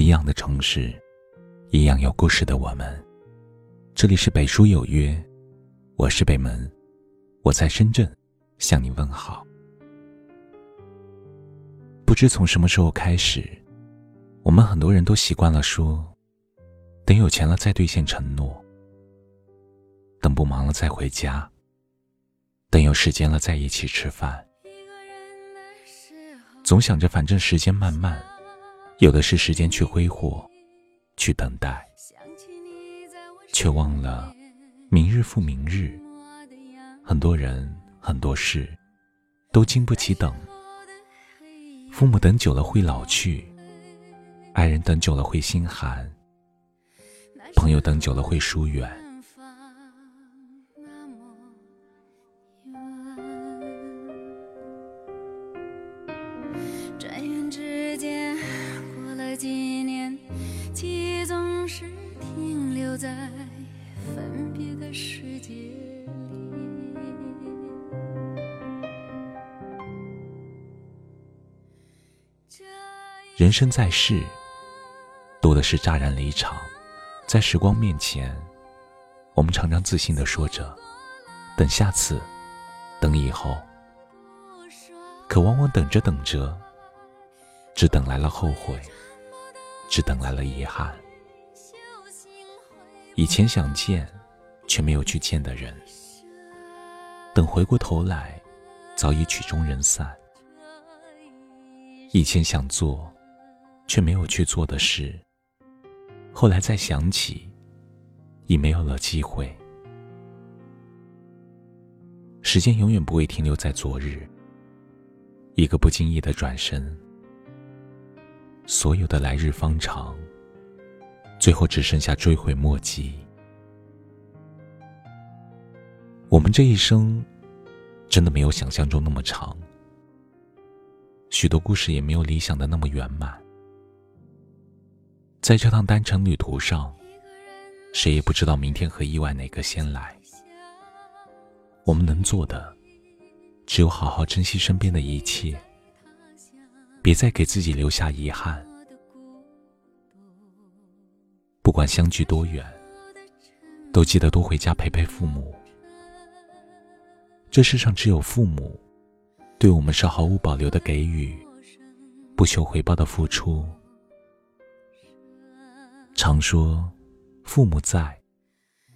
一样的城市，一样有故事的我们。这里是北书有约，我是北门，我在深圳向你问好。不知从什么时候开始，我们很多人都习惯了说：“等有钱了再兑现承诺，等不忙了再回家，等有时间了再一起吃饭。”总想着反正时间慢慢，有的是时间去挥霍，去等待，却忘了明日复明日。很多人很多事都经不起等，父母等久了会老去，爱人等久了会心寒，朋友等久了会疏远。在分别的世界，人生在世，多的是乍然离场。在时光面前，我们常常自信的说着“等下次，等以后”，可往往等着等着，只等来了后悔，只等来了遗憾。以前想见，却没有去见的人，等回过头来，早已曲终人散。以前想做，却没有去做的事，后来再想起，已没有了机会。时间永远不会停留在昨日，一个不经意的转身，所有的来日方长。最后只剩下追悔莫及。我们这一生，真的没有想象中那么长，许多故事也没有理想的那么圆满。在这趟单程旅途上，谁也不知道明天和意外哪个先来。我们能做的，只有好好珍惜身边的一切，别再给自己留下遗憾。不管相距多远，都记得多回家陪陪父母。这世上只有父母，对我们是毫无保留的给予，不求回报的付出。常说，父母在，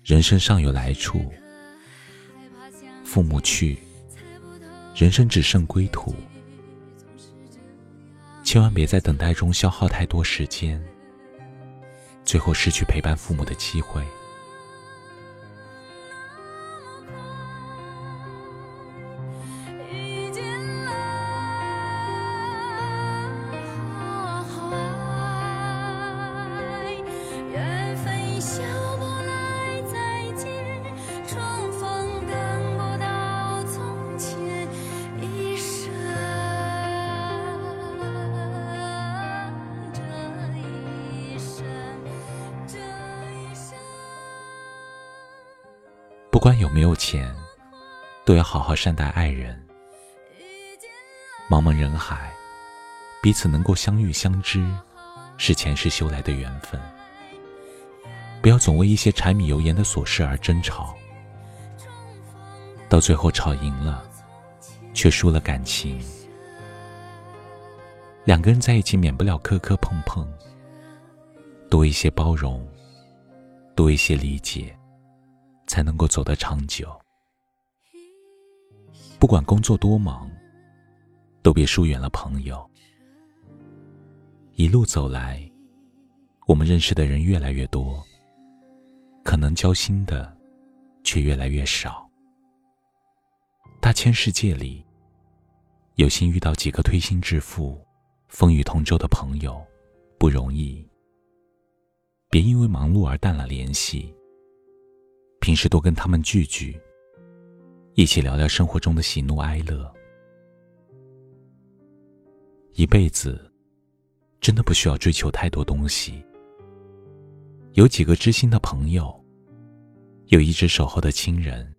人生尚有来处；父母去，人生只剩归途。千万别在等待中消耗太多时间。最后失去陪伴父母的机会。有没有钱，都要好好善待爱人。茫茫人海，彼此能够相遇相知，是前世修来的缘分。不要总为一些柴米油盐的琐事而争吵，到最后吵赢了，却输了感情。两个人在一起，免不了磕磕碰碰，多一些包容，多一些理解。才能够走得长久。不管工作多忙，都别疏远了朋友。一路走来，我们认识的人越来越多，可能交心的却越来越少。大千世界里，有幸遇到几个推心置腹、风雨同舟的朋友，不容易。别因为忙碌而淡了联系。平时多跟他们聚聚，一起聊聊生活中的喜怒哀乐。一辈子，真的不需要追求太多东西。有几个知心的朋友，有一直守候的亲人，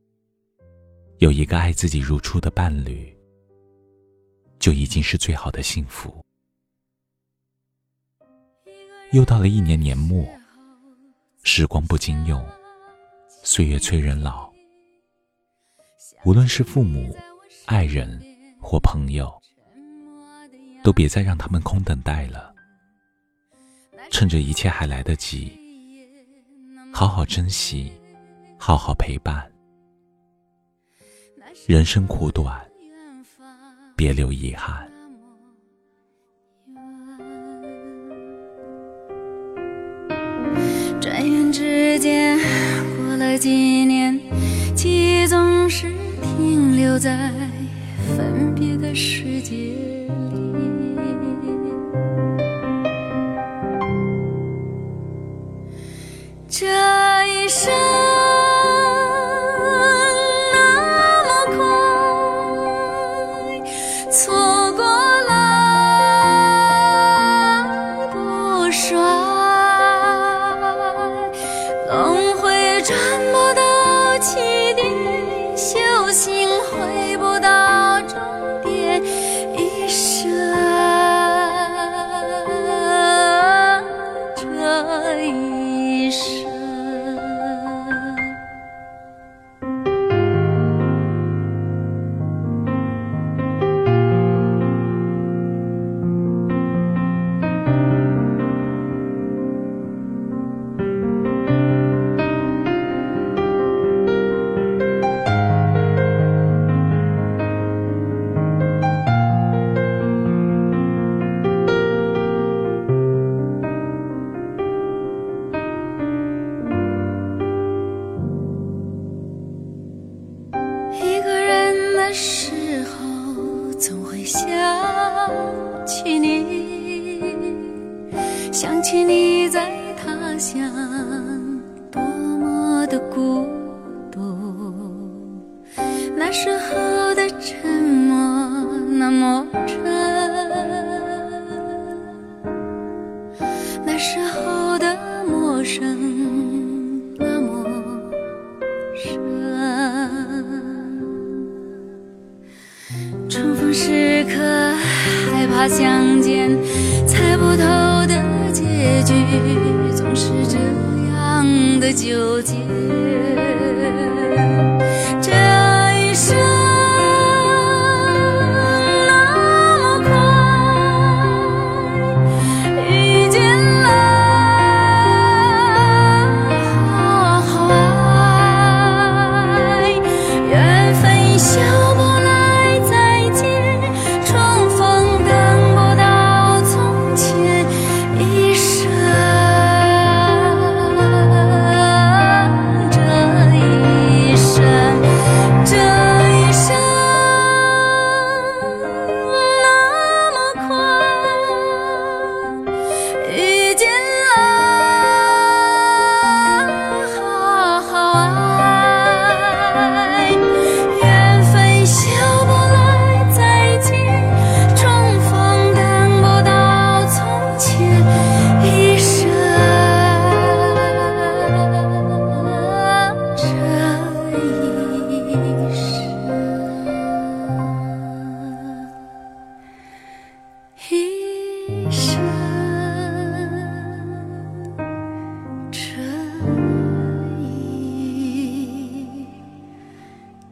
有一个爱自己如初的伴侣，就已经是最好的幸福。又到了一年年末，时光不经用，岁月催人老。无论是父母、爱人或朋友，都别再让他们空等待了。趁着一切还来得及，好好珍惜，好好陪伴。人生苦短，别留遗憾。这几年，记忆总是停留在分别的时的时候，总会想起你，想起你在他乡多么的孤独。那时候的沉默那么真，那时候的陌生刻，害怕相见，猜不透的结局，总是这样的纠结。